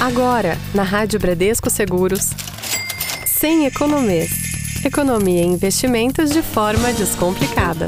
Agora, na Rádio Bradesco Seguros, sem economês. Economia e investimentos de forma descomplicada.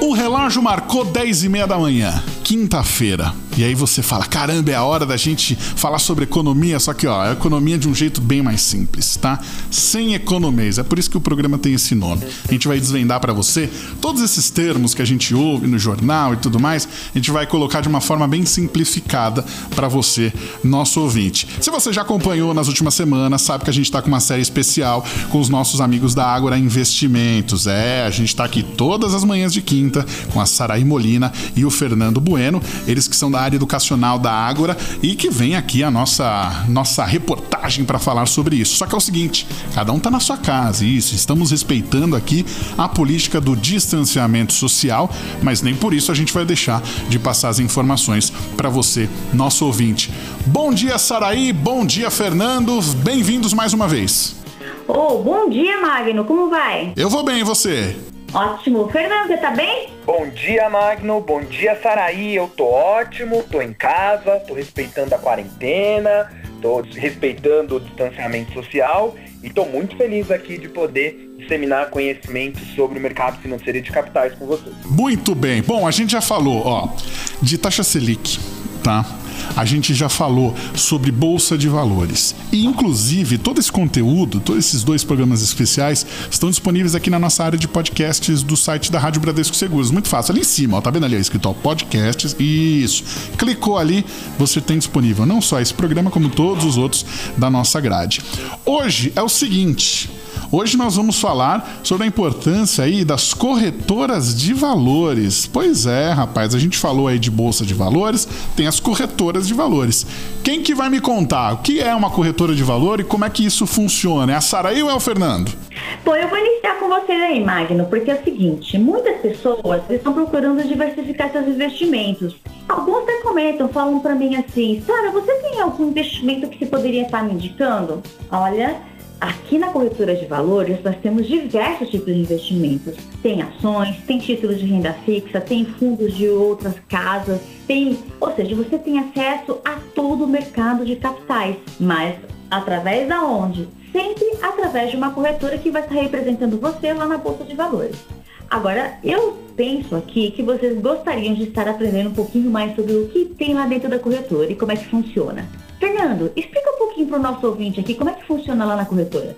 O relógio marcou 10 e meia da manhã, quinta-feira. E aí você fala: caramba, é a hora da gente falar sobre economia, só que ó, é economia de um jeito bem mais simples, tá? Sem economês. É por isso que o programa tem esse nome. A gente vai desvendar para você todos esses termos que a gente ouve no jornal e tudo mais, a gente vai colocar de uma forma bem simplificada para você, nosso ouvinte. Se você já acompanhou nas últimas semanas, sabe que a gente está com uma série especial com os nossos amigos da Ágora Investimentos. É, a gente está aqui todas as manhãs de quinta com a Saraí Molina e o Fernando Bueno, eles que são da área educacional da Ágora e que vem aqui a nossa, nossa reportagem para falar sobre isso. Só que é o seguinte, cada um está na sua casa, isso, estamos respeitando aqui a política do distanciamento social, mas nem por isso a gente vai deixar de passar as informações para você, nosso ouvinte. Bom dia, Saraí, bom dia, Fernando, bem-vindos mais uma vez. Oh, bom dia, Magno, como vai? Eu vou bem, e você? Ótimo. Fernando, você tá bem? Bom dia, Magno. Bom dia, Saraí. Eu tô ótimo, tô em casa, tô respeitando a quarentena, tô respeitando o distanciamento social e tô muito feliz aqui de poder disseminar conhecimento sobre o mercado financeiro e de capitais com vocês. Muito bem. Bom, a gente já falou, ó, de taxa Selic, tá? A gente já falou sobre bolsa de valores. E inclusive todo esse conteúdo, todos esses dois programas especiais estão disponíveis aqui na nossa área de podcasts do site da Rádio Bradesco Seguros. Muito fácil, ali em cima, ó, tá vendo ali ó, escrito ó, podcasts? Isso. Clicou ali, você tem disponível não só esse programa como todos os outros da nossa grade. Hoje é o seguinte, Hoje nós vamos falar sobre a importância aí das corretoras de valores. Pois é, rapaz, a gente falou aí de bolsa de valores, tem as corretoras de valores. Quem que vai me contar o que é uma corretora de valor e como é que isso funciona? É a Saraí ou é o Fernando? Bom, eu vou iniciar com vocês aí, Magno, porque é o seguinte, muitas pessoas estão procurando diversificar seus investimentos. Alguns até comentam, falam para mim assim, Sara, você tem algum investimento que você poderia estar me indicando? Olha, Aqui na corretora de valores, nós temos diversos tipos de investimentos. Tem ações, tem títulos de renda fixa, tem fundos de outras casas, tem, ou seja, você tem acesso a todo o mercado de capitais, mas através da onde? Sempre através de uma corretora que vai estar representando você lá na bolsa de valores. Agora, eu penso aqui que vocês gostariam de estar aprendendo um pouquinho mais sobre o que tem lá dentro da corretora e como é que funciona. Fernando, explica um pouquinho para o nosso ouvinte aqui como é que funciona lá na corretora.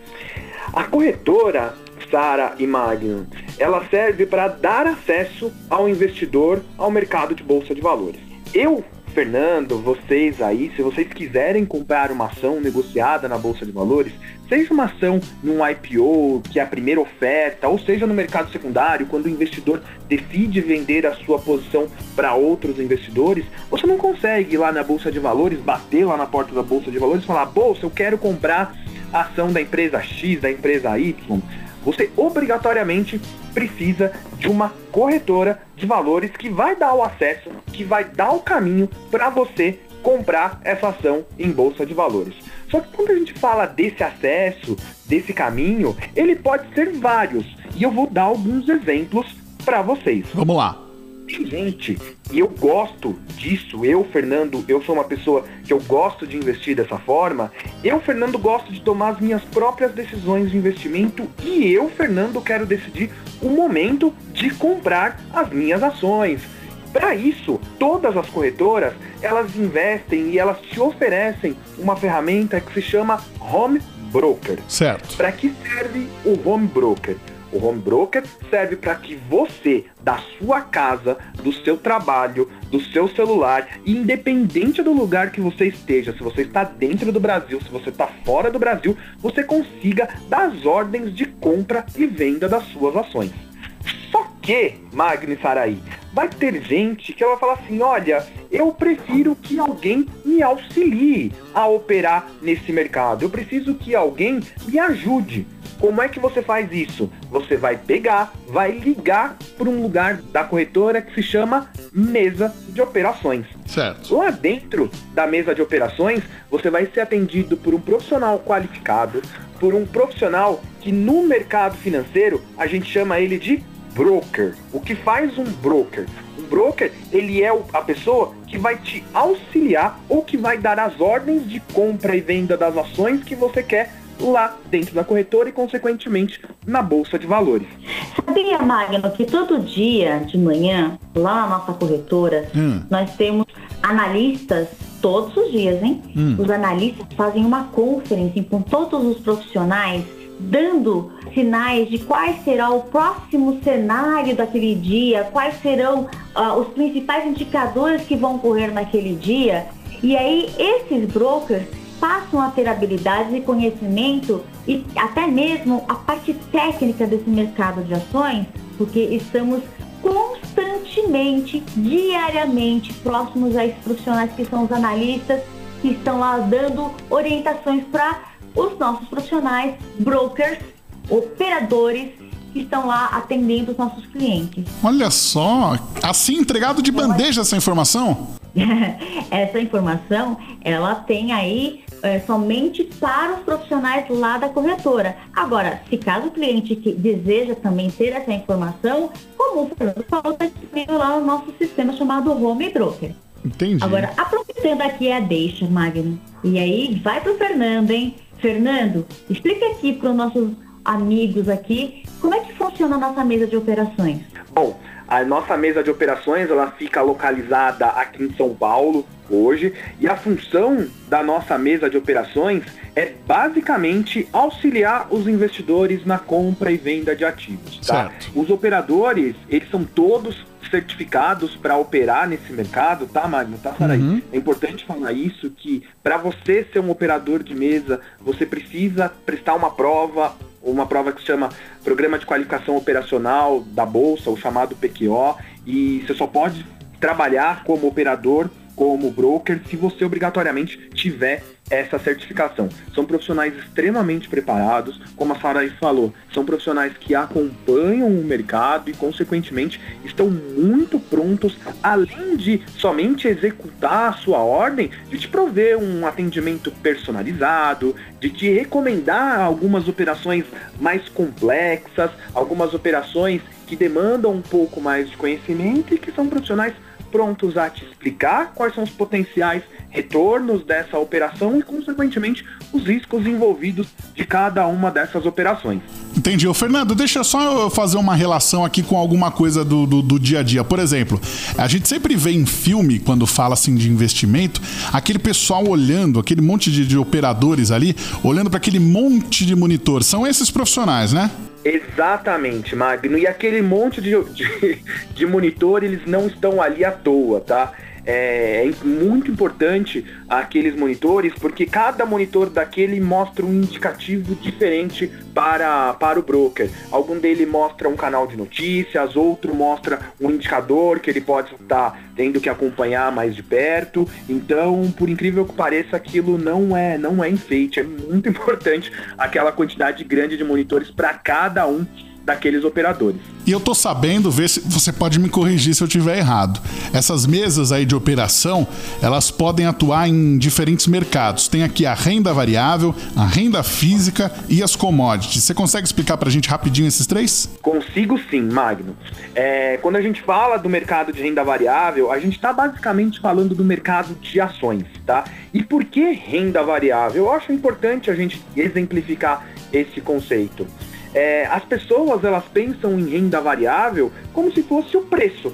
A corretora, Sara e Magno, ela serve para dar acesso ao investidor ao mercado de bolsa de valores. Eu Fernando, vocês aí, se vocês quiserem comprar uma ação negociada na Bolsa de Valores, seja uma ação num IPO, que é a primeira oferta, ou seja no mercado secundário, quando o investidor decide vender a sua posição para outros investidores, você não consegue ir lá na Bolsa de Valores, bater lá na porta da Bolsa de Valores e falar, Bolsa, eu quero comprar a ação da empresa X, da empresa Y você obrigatoriamente precisa de uma corretora de valores que vai dar o acesso, que vai dar o caminho para você comprar essa ação em bolsa de valores. Só que quando a gente fala desse acesso, desse caminho, ele pode ser vários. E eu vou dar alguns exemplos para vocês. Vamos lá gente, e eu gosto disso, eu, Fernando, eu sou uma pessoa que eu gosto de investir dessa forma, eu, Fernando, gosto de tomar as minhas próprias decisões de investimento e eu, Fernando, quero decidir o momento de comprar as minhas ações. Para isso, todas as corretoras, elas investem e elas te oferecem uma ferramenta que se chama Home Broker. Certo. Para que serve o Home Broker? O home broker serve para que você, da sua casa, do seu trabalho, do seu celular, independente do lugar que você esteja, se você está dentro do Brasil, se você está fora do Brasil, você consiga dar as ordens de compra e venda das suas ações. Só que, Magni Saraí, vai ter gente que ela vai falar assim: olha, eu prefiro que alguém me auxilie a operar nesse mercado. Eu preciso que alguém me ajude. Como é que você faz isso? Você vai pegar, vai ligar para um lugar da corretora que se chama mesa de operações. Certo. Lá dentro da mesa de operações, você vai ser atendido por um profissional qualificado, por um profissional que no mercado financeiro a gente chama ele de broker. O que faz um broker? Um broker, ele é a pessoa que vai te auxiliar ou que vai dar as ordens de compra e venda das ações que você quer lá dentro da corretora e, consequentemente, na bolsa de valores. Sabia, Magno, que todo dia de manhã, lá na nossa corretora, hum. nós temos analistas todos os dias, hein? Hum. Os analistas fazem uma conferência com todos os profissionais dando sinais de qual será o próximo cenário daquele dia, quais serão uh, os principais indicadores que vão ocorrer naquele dia. E aí esses brokers passam a ter habilidades e conhecimento e até mesmo a parte técnica desse mercado de ações, porque estamos constantemente, diariamente próximos a esses profissionais que são os analistas, que estão lá dando orientações para os nossos profissionais, brokers, operadores que estão lá atendendo os nossos clientes. Olha só, assim entregado de bandeja essa informação? essa informação, ela tem aí é, somente para os profissionais lá da corretora. Agora, se caso o cliente que deseja também ter essa informação, como o Fernando falou, está disponível lá no nosso sistema chamado Home Broker. Entendi. Agora, aproveitando aqui a deixa, Magno, e aí vai para o Fernando, hein? Fernando, explica aqui para os nossos amigos aqui como é que funciona a nossa mesa de operações. Bom, a nossa mesa de operações ela fica localizada aqui em São Paulo hoje e a função da nossa mesa de operações é basicamente auxiliar os investidores na compra e venda de ativos. Tá? Os operadores eles são todos certificados para operar nesse mercado, tá, Magno? Tá, Saraí? Uhum. É importante falar isso, que para você ser um operador de mesa, você precisa prestar uma prova uma prova que se chama Programa de Qualificação Operacional da Bolsa, o chamado PQO, e você só pode trabalhar como operador, como broker, se você obrigatoriamente tiver essa certificação. São profissionais extremamente preparados, como a Sara falou, são profissionais que acompanham o mercado e, consequentemente, estão muito prontos, além de somente executar a sua ordem, de te prover um atendimento personalizado, de te recomendar algumas operações mais complexas, algumas operações que demandam um pouco mais de conhecimento e que são profissionais prontos a te explicar quais são os potenciais retornos dessa operação e, consequentemente, os riscos envolvidos de cada uma dessas operações. Entendi. Ô, Fernando, deixa só eu fazer uma relação aqui com alguma coisa do, do, do, dia a dia. Por exemplo, a gente sempre vê em filme, quando fala assim de investimento, aquele pessoal olhando, aquele monte de, de operadores ali, olhando para aquele monte de monitor. São esses profissionais, né? Exatamente, Magno. E aquele monte de, de, de monitor, eles não estão ali à toa, tá? É, é, muito importante aqueles monitores, porque cada monitor daquele mostra um indicativo diferente para, para o broker. Algum dele mostra um canal de notícias, outro mostra um indicador que ele pode estar tendo que acompanhar mais de perto. Então, por incrível que pareça, aquilo não é, não é enfeite. É muito importante aquela quantidade grande de monitores para cada um daqueles operadores. E eu tô sabendo, ver se você pode me corrigir se eu tiver errado. Essas mesas aí de operação, elas podem atuar em diferentes mercados. Tem aqui a renda variável, a renda física e as commodities. Você consegue explicar pra gente rapidinho esses três? Consigo sim, Magno. É, quando a gente fala do mercado de renda variável, a gente está basicamente falando do mercado de ações, tá? E por que renda variável? Eu acho importante a gente exemplificar esse conceito. É, as pessoas elas pensam em renda variável como se fosse o preço.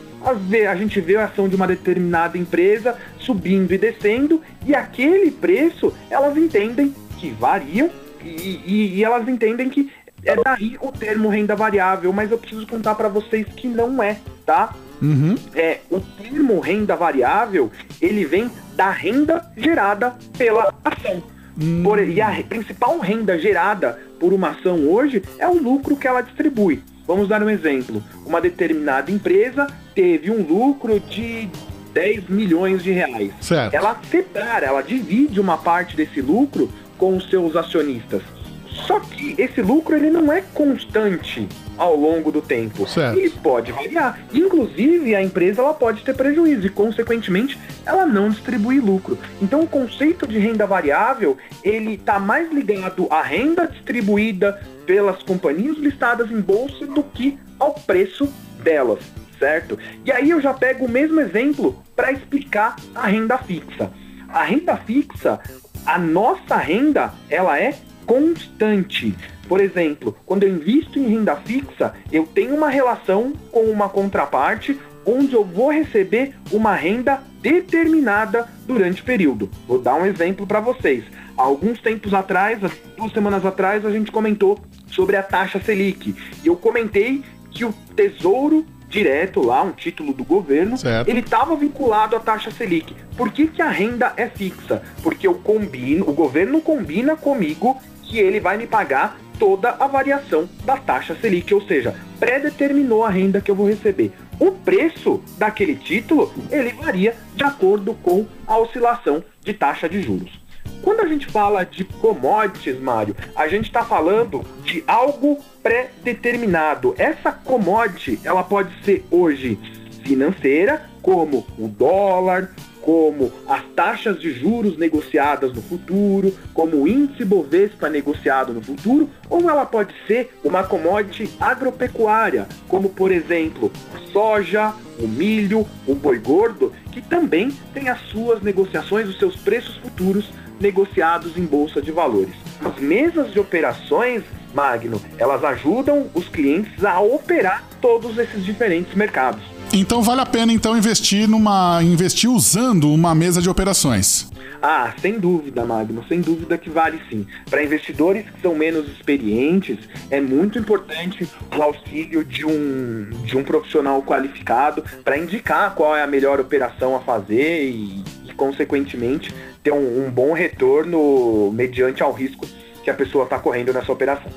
A gente vê a ação de uma determinada empresa subindo e descendo e aquele preço elas entendem que variam e, e, e elas entendem que é daí o termo renda variável, mas eu preciso contar para vocês que não é, tá? Uhum. É, o termo renda variável, ele vem da renda gerada pela ação. Hum. Por, e a principal renda gerada por uma ação hoje é o lucro que ela distribui. Vamos dar um exemplo. Uma determinada empresa teve um lucro de 10 milhões de reais. Certo. Ela separa, ela divide uma parte desse lucro com os seus acionistas. Só que esse lucro ele não é constante ao longo do tempo. Certo. Ele pode variar. Inclusive, a empresa ela pode ter prejuízo e, consequentemente, ela não distribui lucro. Então, o conceito de renda variável, ele está mais ligado à renda distribuída pelas companhias listadas em bolsa do que ao preço delas, certo? E aí eu já pego o mesmo exemplo para explicar a renda fixa. A renda fixa, a nossa renda, ela é constante. Por exemplo, quando eu invisto em renda fixa, eu tenho uma relação com uma contraparte onde eu vou receber uma renda determinada durante o período. Vou dar um exemplo para vocês. Há alguns tempos atrás, duas semanas atrás, a gente comentou sobre a taxa Selic. E eu comentei que o Tesouro Direto lá, um título do governo, certo. ele estava vinculado à taxa Selic. Por que, que a renda é fixa? Porque eu combino, o governo combina comigo que ele vai me pagar toda a variação da taxa Selic, ou seja, pré-determinou a renda que eu vou receber. O preço daquele título, ele varia de acordo com a oscilação de taxa de juros. Quando a gente fala de commodities, Mário, a gente está falando de algo pré-determinado. Essa commodity, ela pode ser hoje financeira, como o dólar, como as taxas de juros negociadas no futuro, como o índice Bovespa negociado no futuro, ou ela pode ser uma commodity agropecuária, como por exemplo a soja, o milho, o boi gordo, que também tem as suas negociações, os seus preços futuros negociados em bolsa de valores. As mesas de operações, Magno, elas ajudam os clientes a operar todos esses diferentes mercados. Então vale a pena então investir numa investir usando uma mesa de operações. Ah, sem dúvida, Magno, sem dúvida que vale sim. Para investidores que são menos experientes, é muito importante o auxílio de um, de um profissional qualificado para indicar qual é a melhor operação a fazer e, e consequentemente, ter um, um bom retorno mediante ao risco que a pessoa está correndo nessa operação.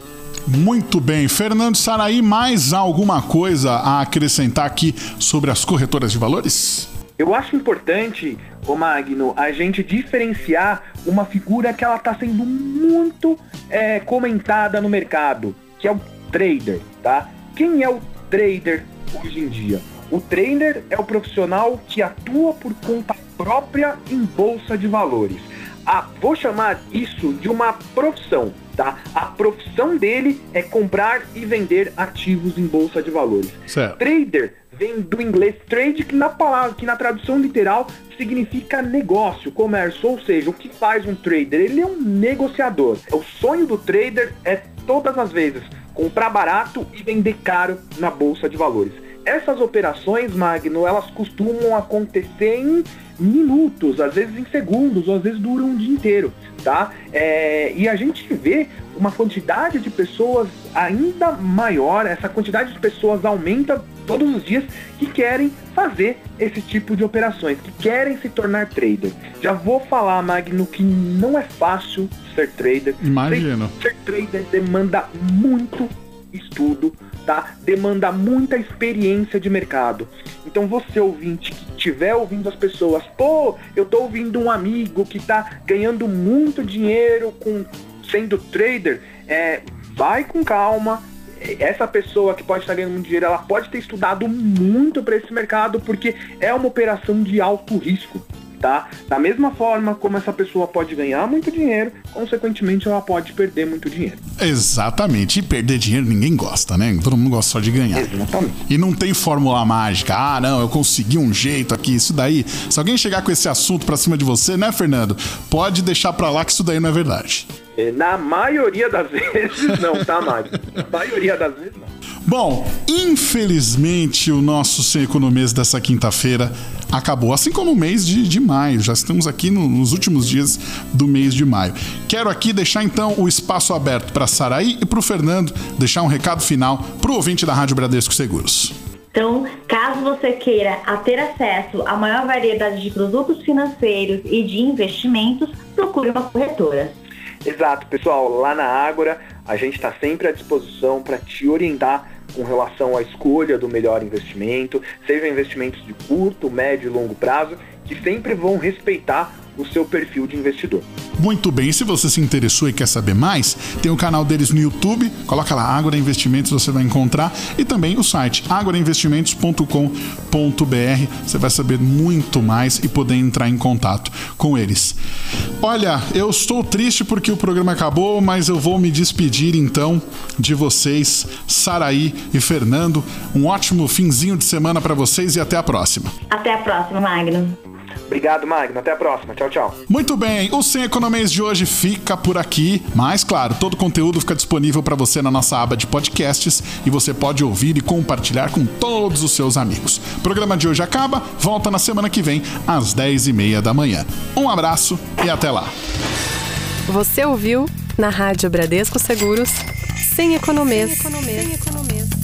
Muito bem. Fernando Saraí, mais alguma coisa a acrescentar aqui sobre as corretoras de valores? Eu acho importante, ô Magno, a gente diferenciar uma figura que ela está sendo muito é, comentada no mercado, que é o trader, tá? Quem é o trader hoje em dia? O trader é o profissional que atua por conta própria em bolsa de valores. Ah, vou chamar isso de uma profissão tá? A profissão dele é comprar e vender ativos em bolsa de valores. Certo. Trader vem do inglês trade, que na palavra, que na tradução literal significa negócio, comércio, ou seja, o que faz um trader? Ele é um negociador. O sonho do trader é todas as vezes comprar barato e vender caro na bolsa de valores. Essas operações, Magno, elas costumam acontecer em minutos, às vezes em segundos, ou às vezes duram um dia inteiro, tá? É, e a gente vê uma quantidade de pessoas ainda maior, essa quantidade de pessoas aumenta todos os dias que querem fazer esse tipo de operações, que querem se tornar trader. Já vou falar, Magno, que não é fácil ser trader. Imagino. Ser, ser trader demanda muito estudo, tá? Demanda muita experiência de mercado. Então você ouvinte que estiver ouvindo as pessoas, pô, eu tô ouvindo um amigo que tá ganhando muito dinheiro com sendo trader, é, vai com calma. Essa pessoa que pode estar ganhando muito dinheiro, ela pode ter estudado muito para esse mercado porque é uma operação de alto risco tá? Da mesma forma como essa pessoa pode ganhar muito dinheiro, consequentemente ela pode perder muito dinheiro. Exatamente. E perder dinheiro ninguém gosta, né? Todo mundo gosta só de ganhar. Exatamente. E não tem fórmula mágica. Ah, não, eu consegui um jeito aqui, isso daí. Se alguém chegar com esse assunto pra cima de você, né, Fernando? Pode deixar pra lá que isso daí não é verdade. É, na maioria das vezes, não, tá, Mário? Na maioria das vezes, não. Bom, infelizmente o nosso Sem Economias dessa quinta-feira acabou, assim como o mês de, de maio. Já estamos aqui no, nos últimos dias do mês de maio. Quero aqui deixar então o espaço aberto para Saraí e para o Fernando deixar um recado final para o ouvinte da Rádio Bradesco Seguros. Então, caso você queira ter acesso à maior variedade de produtos financeiros e de investimentos, procure uma corretora. Exato, pessoal. Lá na Ágora, a gente está sempre à disposição para te orientar com relação à escolha do melhor investimento, sejam investimentos de curto, médio e longo prazo, que sempre vão respeitar o seu perfil de investidor. Muito bem, se você se interessou e quer saber mais, tem o canal deles no YouTube, coloca lá Ágora Investimentos, você vai encontrar, e também o site agorainvestimentos.com.br. Você vai saber muito mais e poder entrar em contato com eles. Olha, eu estou triste porque o programa acabou, mas eu vou me despedir então de vocês, Saraí e Fernando. Um ótimo finzinho de semana para vocês e até a próxima. Até a próxima, Magno. Obrigado, Magno. Até a próxima. Tchau, tchau. Muito bem, o Sem Economês de hoje fica por aqui, mas claro, todo o conteúdo fica disponível para você na nossa aba de podcasts e você pode ouvir e compartilhar com todos os seus amigos. O programa de hoje acaba, volta na semana que vem, às 10h30 da manhã. Um abraço e até lá. Você ouviu na Rádio Bradesco Seguros Sem Economês. Sem economês. Sem economês.